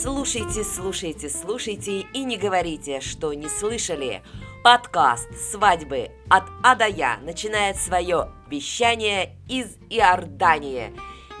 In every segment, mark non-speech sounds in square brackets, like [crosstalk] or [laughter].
Слушайте, слушайте, слушайте и не говорите, что не слышали. Подкаст «Свадьбы от А до Я» начинает свое вещание из Иордании.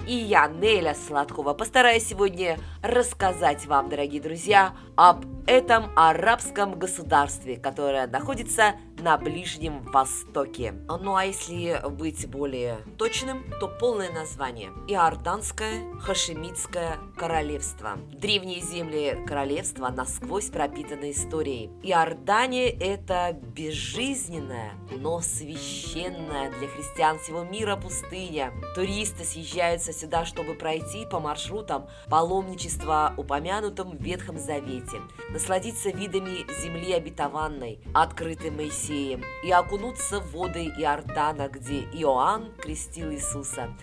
И я, Неля Сладкова, постараюсь сегодня рассказать вам, дорогие друзья, об этом арабском государстве, которое находится на Ближнем Востоке. Ну а если быть более точным, то полное название – Иорданское Хашемитское королевство. Древние земли королевства насквозь пропитаны историей. Иордания – это безжизненная, но священная для христиан всего мира пустыня. Туристы съезжаются сюда, чтобы пройти по маршрутам паломничества, упомянутым в Ветхом Завете, насладиться видами земли обетованной, открытой Моисеем Моисеем и окунуться в воды Иордана, где Иоанн крестил Иисуса.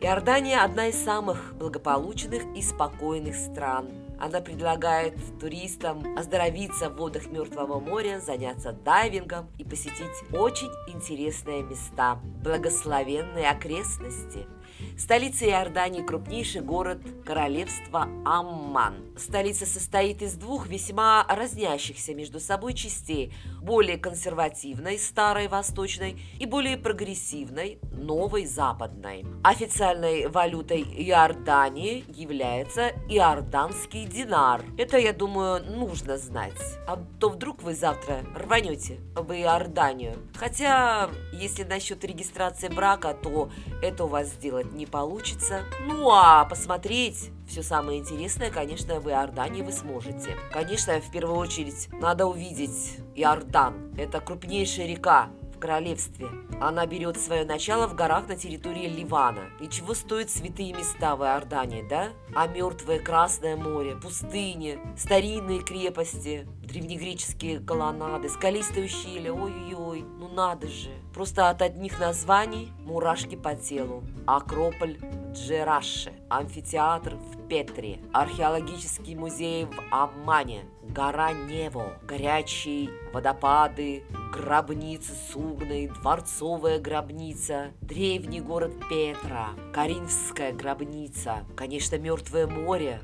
Иордания – одна из самых благополучных и спокойных стран. Она предлагает туристам оздоровиться в водах Мертвого моря, заняться дайвингом и посетить очень интересные места, благословенные окрестности – Столица Иордании – крупнейший город королевства Амман. Столица состоит из двух весьма разнящихся между собой частей – более консервативной, старой, восточной и более прогрессивной, новой, западной. Официальной валютой Иордании является иорданский динар. Это, я думаю, нужно знать. А то вдруг вы завтра рванете в Иорданию. Хотя, если насчет регистрации брака, то это у вас сделать не получится. Ну а посмотреть все самое интересное, конечно, в Иордании вы сможете. Конечно, в первую очередь надо увидеть Иордан. Это крупнейшая река в королевстве. Она берет свое начало в горах на территории Ливана. И чего стоят святые места в Иордании, да? А мертвое Красное море, пустыни, старинные крепости, древнегреческие колоннады, скалистые ущелья, ой-ой-ой, ну надо же. Просто от одних названий мурашки по телу. Акрополь Джераше, амфитеатр в Петре, археологический музей в Аммане, гора Нево, горячие водопады, гробница Сурной, дворцовая гробница, древний город Петра, Каринфская гробница, конечно, Мертвое море,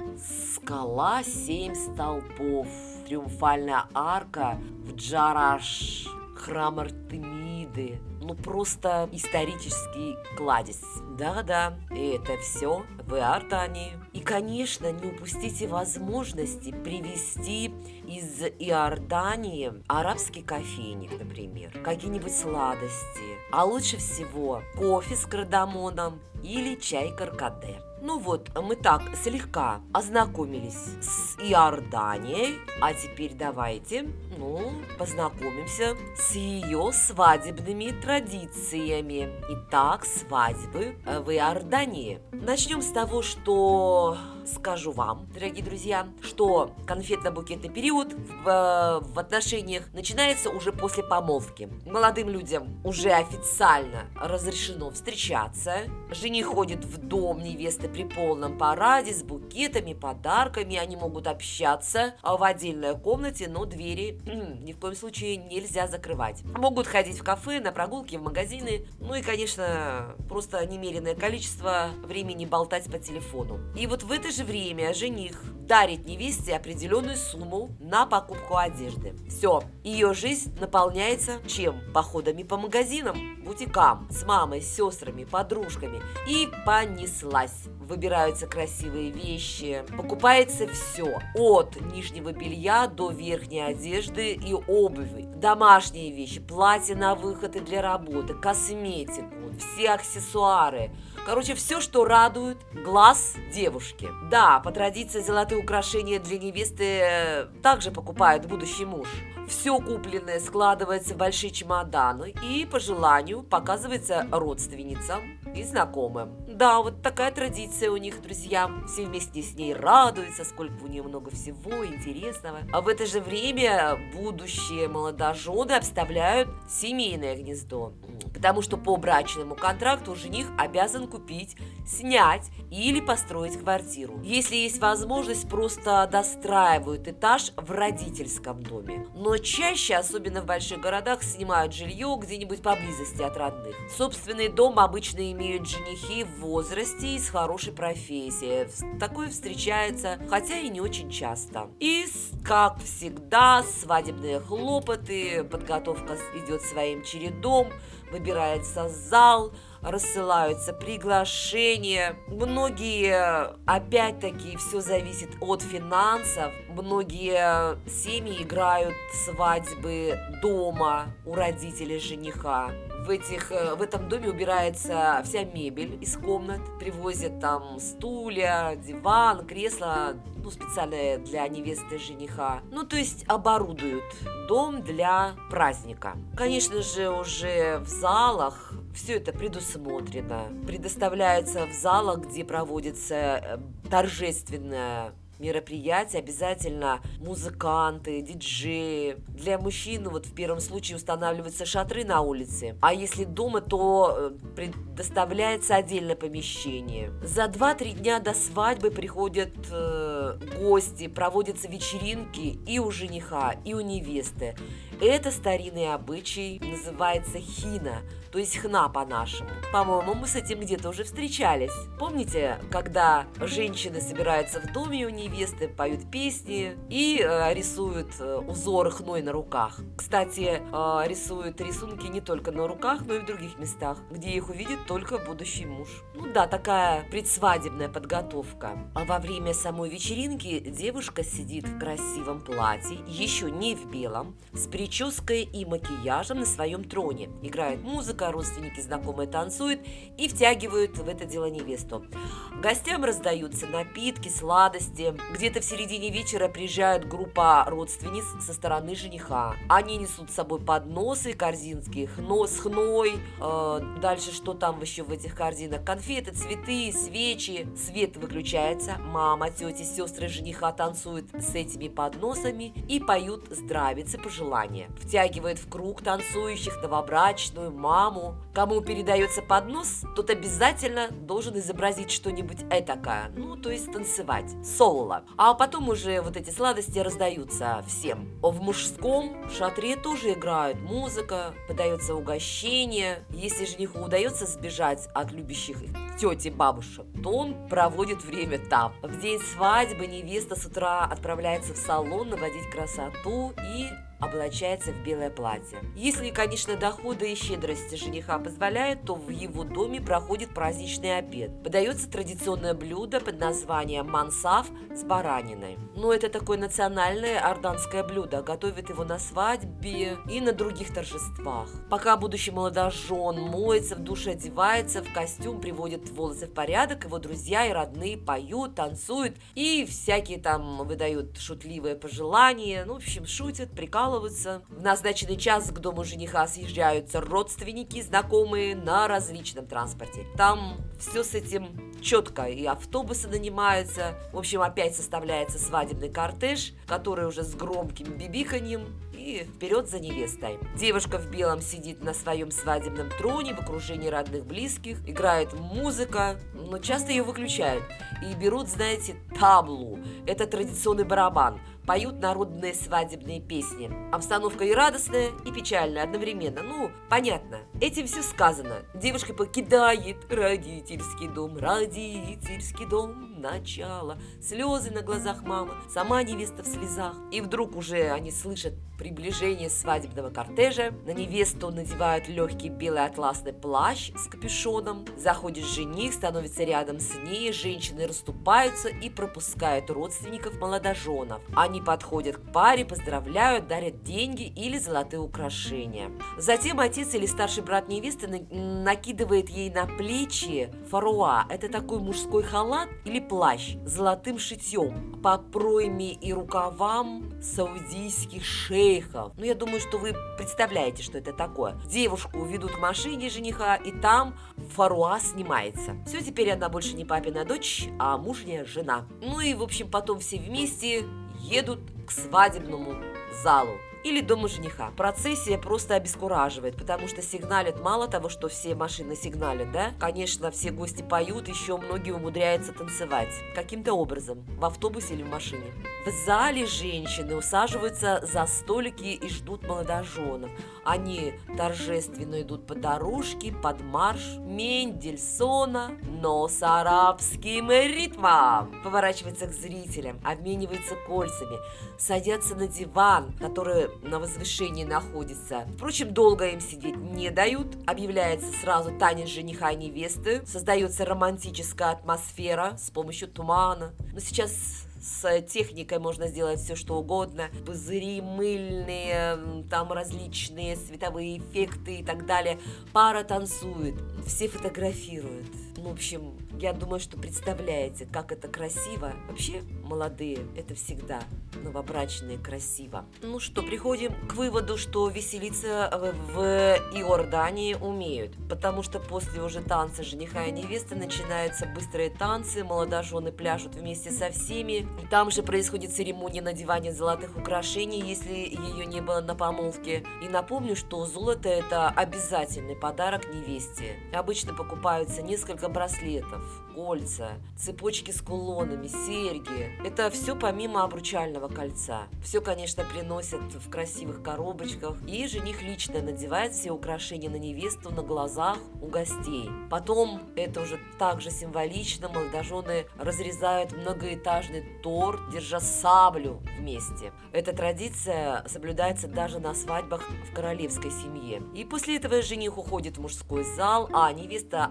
скала Семь столбов, триумфальная арка в Джараш, храм Артемиды, ну просто исторический кладезь. Да-да, и это все в Иордании. И, конечно, не упустите возможности привезти из Иордании арабский кофейник, например, какие-нибудь сладости, а лучше всего кофе с кардамоном или чай каркаде. Ну вот, мы так слегка ознакомились с Иорданией, а теперь давайте, ну, познакомимся с ее свадебными традициями. Итак, свадьбы в Иордании. Начнем с того, что скажу вам, дорогие друзья, что конфетно-букетный период в, в отношениях начинается уже после помолвки. Молодым людям уже официально разрешено встречаться. Жених ходит в дом невесты при полном параде с букетами, подарками. Они могут общаться в отдельной комнате, но двери [clears throat] ни в коем случае нельзя закрывать. Могут ходить в кафе, на прогулки, в магазины. Ну и, конечно, просто немеренное количество времени болтать по телефону. И вот в это же время жених дарит невесте определенную сумму на покупку одежды. Все, ее жизнь наполняется чем? Походами по магазинам, бутикам, с мамой, сестрами, подружками. И понеслась. Выбираются красивые вещи, покупается все. От нижнего белья до верхней одежды и обуви. Домашние вещи, платья на выход и для работы, косметику, все аксессуары – Короче, все, что радует глаз девушки. Да, по традиции золотые украшения для невесты э, также покупает будущий муж. Все купленное складывается в большие чемоданы и, по желанию, показывается родственницам и знакомым. Да, вот такая традиция у них, друзья. Все вместе с ней радуются, сколько у нее много всего интересного. А в это же время будущие молодожены обставляют семейное гнездо. Потому что по брачному контракту жених обязан купить, снять или построить квартиру. Если есть возможность, просто достраивают этаж в родительском доме. Но чаще, особенно в больших городах, снимают жилье где-нибудь поблизости от родных. Собственный дом обычно имеют женихи в возрасте и с хорошей профессией. Такое встречается, хотя и не очень часто. И, как всегда, свадебные хлопоты, подготовка идет своим чередом, выбирается зал, рассылаются приглашения. Многие, опять-таки, все зависит от финансов. Многие семьи играют свадьбы дома у родителей жениха в, этих, э, в этом доме убирается вся мебель из комнат, привозят там стулья, диван, кресло, ну, специальное для невесты жениха. Ну, то есть оборудуют дом для праздника. Конечно же, уже в залах все это предусмотрено. Предоставляется в залах, где проводится э, торжественная мероприятия обязательно музыканты, диджеи. Для мужчин вот в первом случае устанавливаются шатры на улице, а если дома, то э, предоставляется отдельное помещение. За 2-3 дня до свадьбы приходят э, гости, проводятся вечеринки и у жениха, и у невесты. Это старинный обычай, называется хина, то есть хна по-нашему. По-моему, мы с этим где-то уже встречались. Помните, когда женщины собираются в доме у невесты, поют песни и э, рисуют э, узоры хной на руках. Кстати, э, рисуют рисунки не только на руках, но и в других местах, где их увидит только будущий муж. Ну да, такая предсвадебная подготовка. А во время самой вечеринки девушка сидит в красивом платье, еще не в белом, с прической прической и макияжем на своем троне. Играет музыка, родственники знакомые танцуют и втягивают в это дело невесту. Гостям раздаются напитки, сладости. Где-то в середине вечера приезжает группа родственниц со стороны жениха. Они несут с собой подносы, корзинки, хно, с хной. Э, дальше что там еще в этих корзинах? Конфеты, цветы, свечи. Свет выключается. Мама, тети, сестры жениха танцуют с этими подносами и поют здравицы пожелания втягивает в круг танцующих новобрачную, маму. Кому передается поднос, тот обязательно должен изобразить что-нибудь этакое, ну, то есть танцевать, соло. А потом уже вот эти сладости раздаются всем. В мужском шатре тоже играют музыка, подается угощение. Если жениху удается сбежать от любящих их тети бабушек, то он проводит время там. В день свадьбы невеста с утра отправляется в салон наводить красоту и облачается в белое платье. Если, конечно, доходы и щедрость жениха позволяют, то в его доме проходит праздничный обед. Подается традиционное блюдо под названием мансав с бараниной. Но это такое национальное орданское блюдо. Готовят его на свадьбе и на других торжествах. Пока будущий молодожен моется, в душе одевается, в костюм, приводит волосы в порядок, его друзья и родные поют, танцуют и всякие там выдают шутливые пожелания. Ну, в общем, шутят, прикалываются жаловаться. В назначенный час к дому жениха съезжаются родственники, знакомые на различном транспорте. Там все с этим четко, и автобусы нанимаются. В общем, опять составляется свадебный кортеж, который уже с громким бибиканьем и вперед за невестой. Девушка в белом сидит на своем свадебном троне в окружении родных близких, играет музыка, но часто ее выключают и берут, знаете, таблу. Это традиционный барабан поют народные свадебные песни. Обстановка и радостная, и печальная одновременно. Ну, понятно. Этим все сказано. Девушка покидает родительский дом, родительский дом, начало. Слезы на глазах мамы, сама невеста в слезах. И вдруг уже они слышат приближение свадебного кортежа. На невесту надевают легкий белый атласный плащ с капюшоном. Заходит жених, становится рядом с ней. Женщины расступаются и пропускают родственников молодоженов. Они подходят к паре, поздравляют, дарят деньги или золотые украшения. Затем отец или старший брат невесты накидывает ей на плечи фаруа. Это такой мужской халат или плащ с золотым шитьем по пройме и рукавам саудийских шеи шейхов. Ну, я думаю, что вы представляете, что это такое. Девушку ведут к машине жениха, и там фаруа снимается. Все, теперь она больше не папина дочь, а мужняя жена. Ну и, в общем, потом все вместе едут к свадебному залу. Или дома жениха. Процессия просто обескураживает, потому что сигналят мало того, что все машины сигналят, да? Конечно, все гости поют, еще многие умудряются танцевать. Каким-то образом, в автобусе или в машине. В зале женщины усаживаются за столики и ждут молодоженов. Они торжественно идут по дорожке под марш Мендельсона, но с арабским ритмом. Поворачивается к зрителям, обменивается кольцами, садятся на диван, который на возвышении находится. Впрочем, долго им сидеть не дают. Объявляется сразу танец жениха и невесты. Создается романтическая атмосфера с помощью тумана. Но сейчас с техникой можно сделать все, что угодно. Пузыри мыльные, там различные световые эффекты и так далее. Пара танцует, все фотографируют. В общем, я думаю, что представляете, как это красиво. Вообще, молодые, это всегда новобрачные красиво. Ну что, приходим к выводу, что веселиться в Иордании умеют, потому что после уже танца жениха и невесты начинаются быстрые танцы, молодожены пляшут вместе со всеми, и там же происходит церемония надевания золотых украшений, если ее не было на помолвке. И напомню, что золото это обязательный подарок невесте. Обычно покупаются несколько браслетов, кольца, цепочки с кулонами, серьги. Это все помимо обручального кольца. Все, конечно, приносят в красивых коробочках, и жених лично надевает все украшения на невесту на глазах у гостей. Потом, это уже также символично, молодожены разрезают многоэтажный торт, держа саблю вместе. Эта традиция соблюдается даже на свадьбах в королевской семье. И после этого жених уходит в мужской зал, а невеста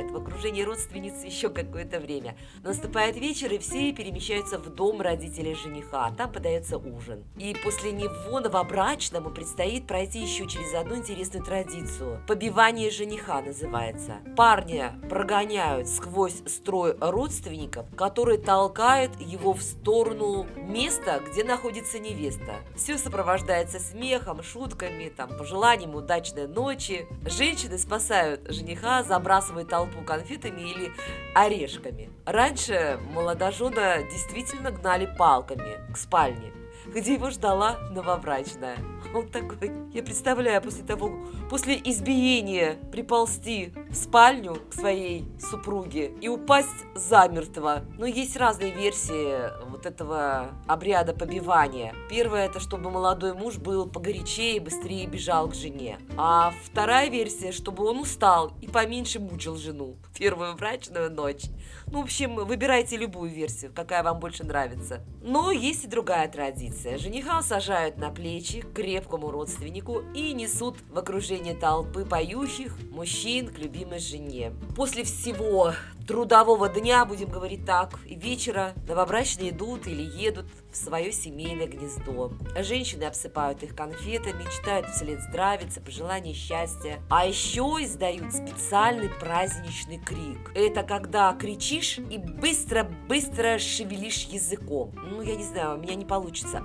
отплясывает в окружении родственниц еще какое-то время. Наступает вечер, и все перемещаются в дом родителей жениха, там подается ужин. И после него новобрачному предстоит пройти еще через одну интересную традицию. Побивание жениха называется. Парня прогоняют сквозь строй родственников, которые толкают его в сторону места, где находится невеста. Все сопровождается смехом, шутками, там, пожеланием удачной ночи. Женщины спасают жениха, забрасывают толпу конфетами или орешками. Раньше молодожена действительно гнали палками к спальне, где его ждала новобрачная. [laughs] Он такой, я представляю, после того, после избиения приползти в спальню к своей супруге и упасть замертво. Но есть разные версии вот этого обряда побивания. Первое, это чтобы молодой муж был погорячее и быстрее бежал к жене. А вторая версия, чтобы он устал и поменьше мучил жену в [laughs] первую брачную ночь. Ну, в общем, выбирайте любую версию, какая вам больше нравится. Но есть и другая традиция. Жениха сажают на плечи крепкому родственнику и несут в окружении толпы поющих мужчин к любимой жене. После всего трудового дня, будем говорить так, и вечера новобрачные идут или едут в свое семейное гнездо. Женщины обсыпают их конфетами, читают вслед здравица, пожелания счастья. А еще издают специальный праздничный крик. Это когда кричишь и быстро-быстро шевелишь языком. Ну, я не знаю, у меня не получится.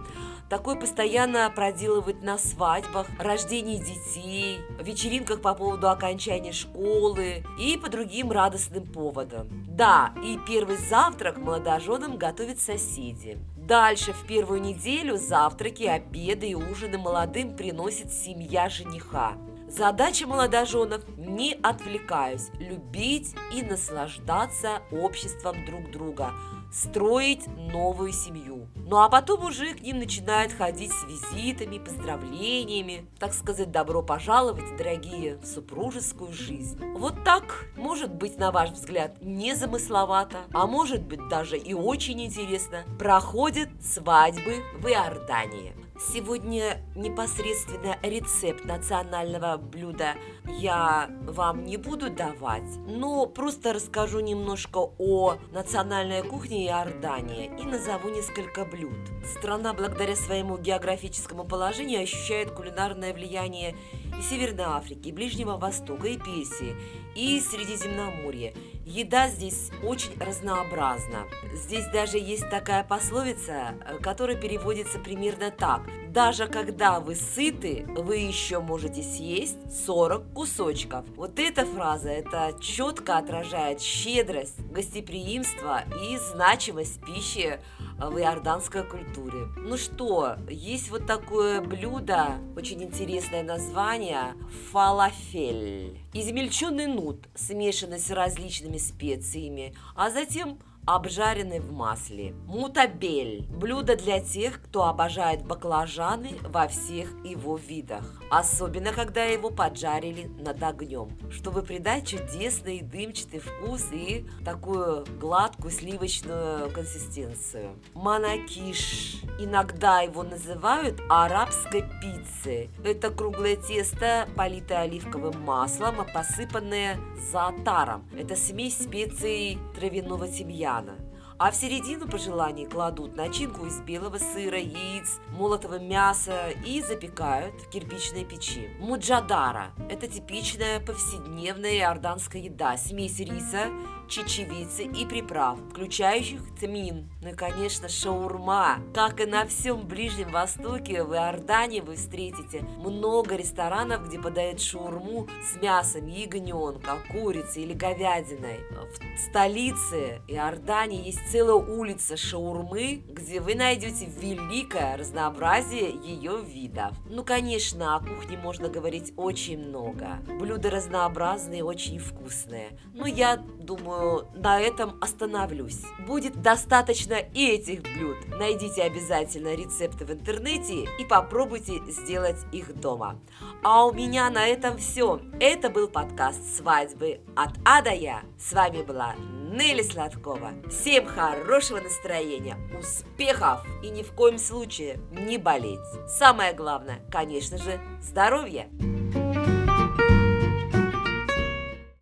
Такое постоянно проделывают на свадьбах, рождении детей, вечеринках по поводу окончания школы и по другим радостным поводам. Да, и первый завтрак молодоженам готовят соседи. Дальше в первую неделю завтраки, обеды и ужины молодым приносит семья жениха. Задача молодоженов – не отвлекаясь, любить и наслаждаться обществом друг друга – строить новую семью. Ну а потом уже к ним начинают ходить с визитами, поздравлениями, так сказать, добро пожаловать, дорогие, в супружескую жизнь. Вот так, может быть, на ваш взгляд, незамысловато, а может быть даже и очень интересно, проходят свадьбы в Иордании. Сегодня непосредственно рецепт национального блюда я вам не буду давать, но просто расскажу немножко о национальной кухне Иордании и назову несколько блюд. Страна благодаря своему географическому положению ощущает кулинарное влияние и Северной Африки, и Ближнего Востока, и Персии, и Средиземноморья. Еда здесь очень разнообразна. Здесь даже есть такая пословица, э, которая переводится примерно так. Даже когда вы сыты, вы еще можете съесть 40 кусочков. Вот эта фраза, это четко отражает щедрость, гостеприимство и значимость пищи в иорданской культуре. Ну что, есть вот такое блюдо, очень интересное название – фалафель. Измельченный нут, смешанный с различными специями, а затем обжаренный в масле. Мутабель – блюдо для тех, кто обожает баклажаны во всех его видах. Особенно, когда его поджарили над огнем, чтобы придать чудесный дымчатый вкус и такую гладкую сливочную консистенцию. Манакиш. Иногда его называют арабской пиццей. Это круглое тесто, политое оливковым маслом, а посыпанное заатаром. Это смесь специй травяного тимьяна Indiana А в середину по желанию кладут начинку из белого сыра, яиц, молотого мяса и запекают в кирпичной печи. Муджадара – это типичная повседневная иорданская еда, смесь риса, чечевицы и приправ, включающих тмин. Ну и, конечно, шаурма. Как и на всем Ближнем Востоке, в Иордании вы встретите много ресторанов, где подают шаурму с мясом ягненка, курицы или говядиной. В столице Иордании есть целая улица шаурмы, где вы найдете великое разнообразие ее видов. Ну, конечно, о кухне можно говорить очень много. Блюда разнообразные, очень вкусные. Но я думаю, на этом остановлюсь. Будет достаточно и этих блюд. Найдите обязательно рецепты в интернете и попробуйте сделать их дома. А у меня на этом все. Это был подкаст «Свадьбы от А до Я». С вами была Нелли Сладкова. Всем хорошего настроения, успехов и ни в коем случае не болеть. Самое главное, конечно же, здоровья.